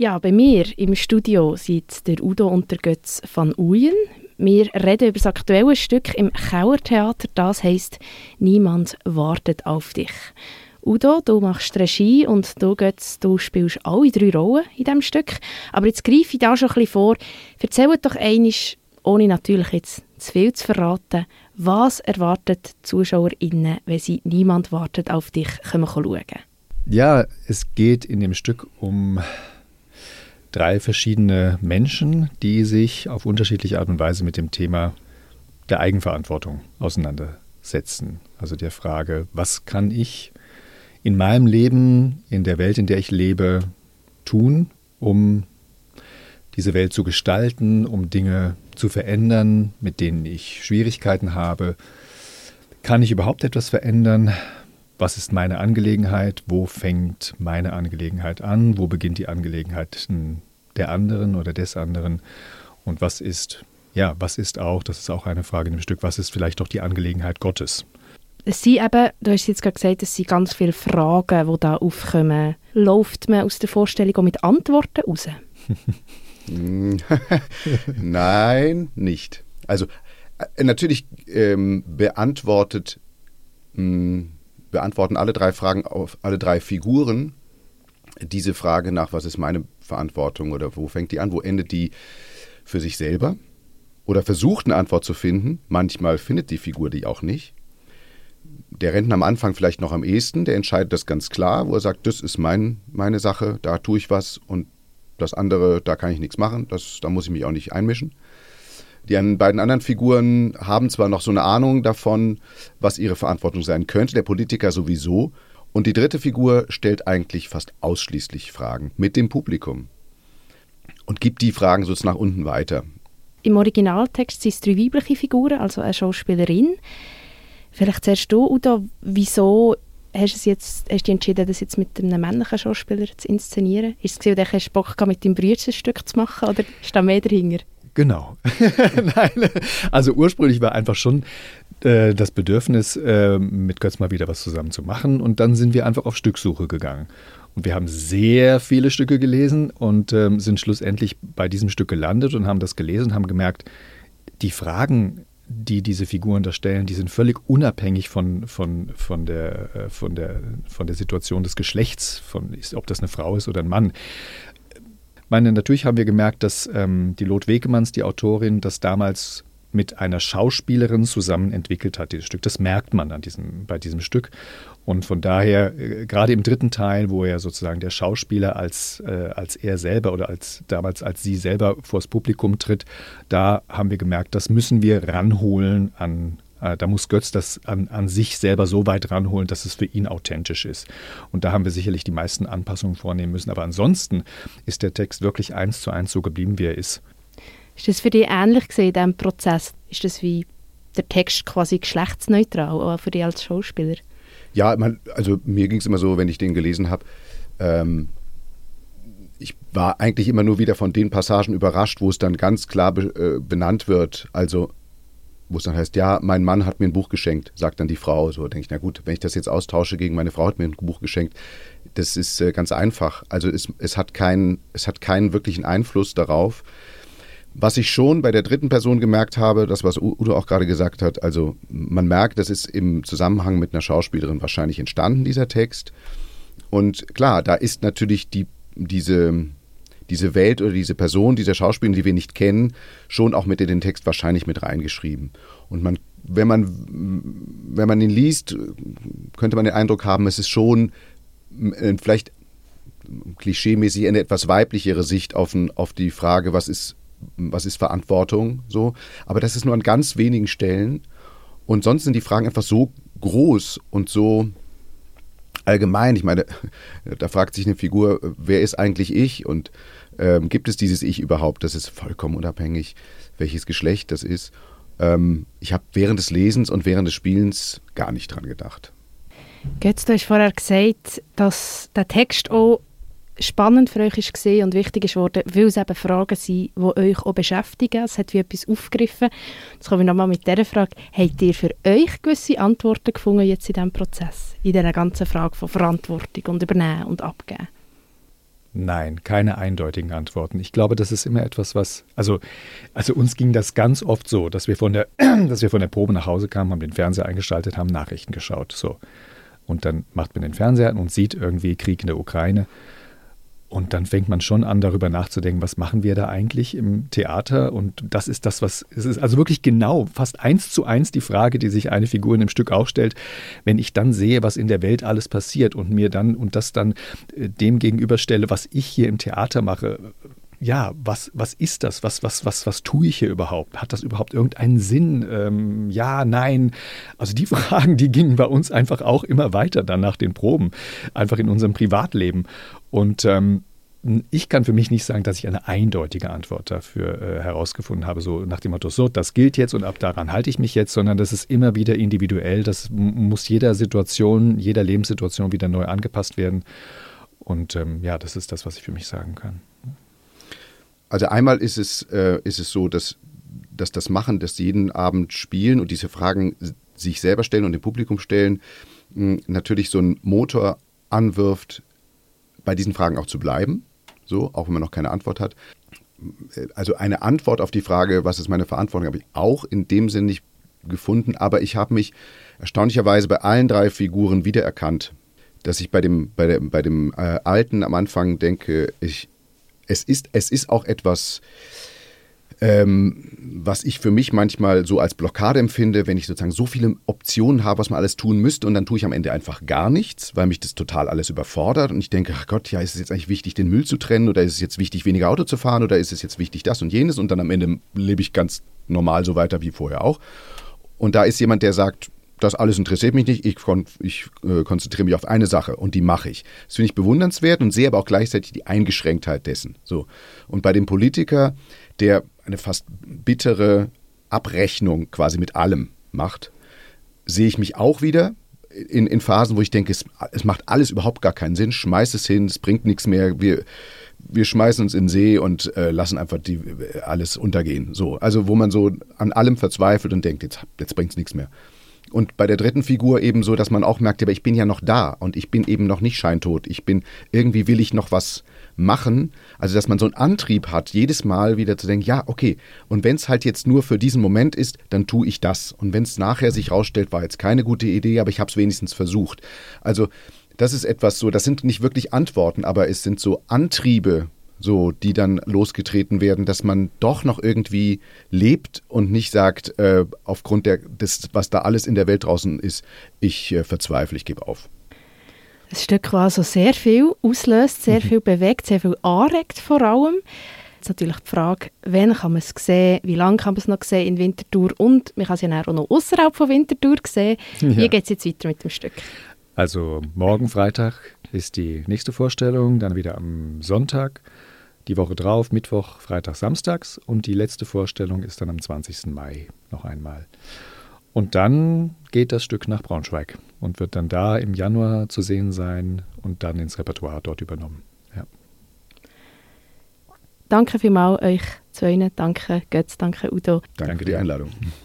Ja, bei mir im Studio sind der Udo und der Götz van Uyen. Wir reden über das aktuelle Stück im Kauertheater, das heißt «Niemand wartet auf dich». Udo, du machst Regie und du, Götz, du spielst alle drei Rollen in diesem Stück. Aber jetzt greife ich da schon ein bisschen vor. Erzähl doch einmal, ohne natürlich jetzt zu viel zu verraten, was erwartet die ZuschauerInnen, wenn sie «Niemand wartet auf dich» schauen können? Ja, es geht in dem Stück um drei verschiedene Menschen, die sich auf unterschiedliche Art und Weise mit dem Thema der Eigenverantwortung auseinandersetzen. Also der Frage, was kann ich in meinem Leben, in der Welt, in der ich lebe, tun, um diese Welt zu gestalten, um Dinge zu verändern, mit denen ich Schwierigkeiten habe. Kann ich überhaupt etwas verändern? Was ist meine Angelegenheit? Wo fängt meine Angelegenheit an? Wo beginnt die Angelegenheit der anderen oder des anderen? Und was ist, ja, was ist auch, das ist auch eine Frage in dem Stück, was ist vielleicht doch die Angelegenheit Gottes? Es sind eben, du hast jetzt gerade gesagt, es sind ganz viele Fragen, die da aufkommen. Läuft man aus der Vorstellung mit Antworten raus? Nein, nicht. Also äh, natürlich ähm, beantwortet, mh, hm, beantworten alle drei Fragen auf alle drei Figuren diese Frage nach, was ist meine Verantwortung oder wo fängt die an, wo endet die für sich selber oder versucht eine Antwort zu finden. Manchmal findet die Figur die auch nicht. Der Rentner am Anfang vielleicht noch am ehesten, der entscheidet das ganz klar, wo er sagt, das ist mein, meine Sache, da tue ich was und das andere, da kann ich nichts machen, das, da muss ich mich auch nicht einmischen. Die beiden anderen Figuren haben zwar noch so eine Ahnung davon, was ihre Verantwortung sein könnte, der Politiker sowieso. Und die dritte Figur stellt eigentlich fast ausschließlich Fragen mit dem Publikum und gibt die Fragen sozusagen nach unten weiter. Im Originaltext sind es drei weibliche Figuren, also eine Schauspielerin. Vielleicht zuerst du, Udo, wieso hast du jetzt, hast du entschieden, das jetzt mit einem männlichen Schauspieler zu inszenieren? Ist es gesehen, hast du Bock gehabt, mit deinem Bruder ein Stück zu machen oder ist da mehr dahinter? Genau. Nein, also ursprünglich war einfach schon äh, das Bedürfnis, äh, mit Götz mal wieder was zusammen zu machen. Und dann sind wir einfach auf Stücksuche gegangen. Und wir haben sehr viele Stücke gelesen und äh, sind schlussendlich bei diesem Stück gelandet und haben das gelesen und haben gemerkt, die Fragen, die diese Figuren da stellen, die sind völlig unabhängig von, von, von, der, äh, von, der, von der Situation des Geschlechts, von, ob das eine Frau ist oder ein Mann. Meine, natürlich haben wir gemerkt, dass ähm, die Lot Wegemanns, die Autorin, das damals mit einer Schauspielerin zusammen entwickelt hat, dieses Stück. Das merkt man an diesem, bei diesem Stück. Und von daher, äh, gerade im dritten Teil, wo er sozusagen der Schauspieler als, äh, als er selber oder als damals als sie selber vors Publikum tritt, da haben wir gemerkt, das müssen wir ranholen an, da muss Götz das an, an sich selber so weit ranholen, dass es für ihn authentisch ist. Und da haben wir sicherlich die meisten Anpassungen vornehmen müssen. Aber ansonsten ist der Text wirklich eins zu eins so geblieben, wie er ist. Ist das für dich ähnlich gesehen in diesem Prozess? Ist das wie der Text quasi geschlechtsneutral, auch für dich als Schauspieler? Ja, man, also mir ging es immer so, wenn ich den gelesen habe, ähm, ich war eigentlich immer nur wieder von den Passagen überrascht, wo es dann ganz klar be äh, benannt wird. Also, wo es dann heißt, ja, mein Mann hat mir ein Buch geschenkt, sagt dann die Frau. So denke ich, na gut, wenn ich das jetzt austausche gegen meine Frau hat mir ein Buch geschenkt, das ist äh, ganz einfach. Also es, es, hat keinen, es hat keinen wirklichen Einfluss darauf, was ich schon bei der dritten Person gemerkt habe, das, was Udo auch gerade gesagt hat, also man merkt, das ist im Zusammenhang mit einer Schauspielerin wahrscheinlich entstanden, dieser Text. Und klar, da ist natürlich die, diese, diese Welt oder diese Person, diese Schauspielerin, die wir nicht kennen, schon auch mit in den Text wahrscheinlich mit reingeschrieben. Und man, wenn man, wenn man ihn liest, könnte man den Eindruck haben, es ist schon äh, vielleicht klischeemäßig eine etwas weiblichere Sicht auf, auf die Frage, was ist was ist Verantwortung, so. Aber das ist nur an ganz wenigen Stellen. Und sonst sind die Fragen einfach so groß und so allgemein. Ich meine, da fragt sich eine Figur, wer ist eigentlich ich und ähm, gibt es dieses Ich überhaupt? Das ist vollkommen unabhängig, welches Geschlecht das ist. Ähm, ich habe während des Lesens und während des Spielens gar nicht dran gedacht. Götz, du hast vorher gesagt, dass der Text auch spannend für euch war und wichtig ist worden, weil es eben Fragen sind, die euch auch beschäftigen. Es hat wie etwas aufgegriffen. Jetzt komme ich nochmal mit dieser Frage. Habt ihr für euch gewisse Antworten gefunden jetzt in diesem Prozess? In dieser ganzen Frage von Verantwortung und Übernehmen und Abgeben? Nein, keine eindeutigen Antworten. Ich glaube, das ist immer etwas, was, also, also uns ging das ganz oft so, dass wir von der, dass wir von der Probe nach Hause kamen, haben den Fernseher eingeschaltet, haben Nachrichten geschaut. So. Und dann macht man den Fernseher und sieht irgendwie Krieg in der Ukraine. Und dann fängt man schon an, darüber nachzudenken, was machen wir da eigentlich im Theater? Und das ist das, was, es ist also wirklich genau, fast eins zu eins die Frage, die sich eine Figur in dem Stück auch stellt. Wenn ich dann sehe, was in der Welt alles passiert und mir dann und das dann äh, dem gegenüberstelle, was ich hier im Theater mache, ja, was, was ist das? Was, was, was, was tue ich hier überhaupt? Hat das überhaupt irgendeinen Sinn? Ähm, ja, nein. Also die Fragen, die gingen bei uns einfach auch immer weiter dann nach den Proben, einfach in unserem Privatleben. Und ähm, ich kann für mich nicht sagen, dass ich eine eindeutige Antwort dafür äh, herausgefunden habe, so nach dem Motto, so, das gilt jetzt und ab daran halte ich mich jetzt, sondern das ist immer wieder individuell. Das muss jeder Situation, jeder Lebenssituation wieder neu angepasst werden. Und ähm, ja, das ist das, was ich für mich sagen kann. Also einmal ist es, äh, ist es so, dass, dass das Machen, das jeden Abend spielen und diese Fragen sich selber stellen und dem Publikum stellen, mh, natürlich so einen Motor anwirft, bei diesen Fragen auch zu bleiben, so, auch wenn man noch keine Antwort hat. Also eine Antwort auf die Frage, was ist meine Verantwortung, habe ich auch in dem Sinn nicht gefunden, aber ich habe mich erstaunlicherweise bei allen drei Figuren wiedererkannt, dass ich bei dem, bei dem, bei dem äh, Alten am Anfang denke, ich, es, ist, es ist auch etwas, ähm, was ich für mich manchmal so als Blockade empfinde, wenn ich sozusagen so viele Optionen habe, was man alles tun müsste und dann tue ich am Ende einfach gar nichts, weil mich das total alles überfordert und ich denke, ach Gott, ja, ist es jetzt eigentlich wichtig, den Müll zu trennen oder ist es jetzt wichtig, weniger Auto zu fahren oder ist es jetzt wichtig, das und jenes und dann am Ende lebe ich ganz normal so weiter wie vorher auch. Und da ist jemand, der sagt, das alles interessiert mich nicht, ich, kon ich äh, konzentriere mich auf eine Sache und die mache ich. Das finde ich bewundernswert und sehe aber auch gleichzeitig die Eingeschränktheit dessen. So. Und bei dem Politiker, der eine fast bittere Abrechnung quasi mit allem macht, sehe ich mich auch wieder in, in Phasen, wo ich denke, es, es, macht alles überhaupt gar keinen Sinn, schmeiß es hin, es bringt nichts mehr, wir, wir schmeißen uns in den See und äh, lassen einfach die, alles untergehen. So, also wo man so an allem verzweifelt und denkt, jetzt, jetzt bringt es nichts mehr. Und bei der dritten Figur eben so, dass man auch merkt, aber ich bin ja noch da und ich bin eben noch nicht scheintot. Ich bin, irgendwie will ich noch was machen. Also, dass man so einen Antrieb hat, jedes Mal wieder zu denken, ja, okay, und wenn es halt jetzt nur für diesen Moment ist, dann tue ich das. Und wenn es nachher sich rausstellt, war jetzt keine gute Idee, aber ich habe es wenigstens versucht. Also, das ist etwas so, das sind nicht wirklich Antworten, aber es sind so Antriebe, so, die dann losgetreten werden, dass man doch noch irgendwie lebt und nicht sagt, äh, aufgrund der, des, was da alles in der Welt draußen ist, ich äh, verzweifle, ich gebe auf. Das Stück, das also sehr viel auslöst, sehr mhm. viel bewegt, sehr viel anregt vor allem. Jetzt natürlich die Frage, wann kann man es sehen, wie lange kann man es noch sehen in Winterthur und man kann es ja auch noch außerhalb von Winterthur sehen. Ja. Wie geht es jetzt weiter mit dem Stück? Also morgen Freitag ist die nächste Vorstellung, dann wieder am Sonntag, die Woche drauf, Mittwoch, Freitag, Samstags und die letzte Vorstellung ist dann am 20. Mai noch einmal. Und dann geht das Stück nach Braunschweig und wird dann da im Januar zu sehen sein und dann ins Repertoire dort übernommen. Ja. Danke vielmals euch zwei. Danke Götz, danke Udo. Danke, danke die Einladung.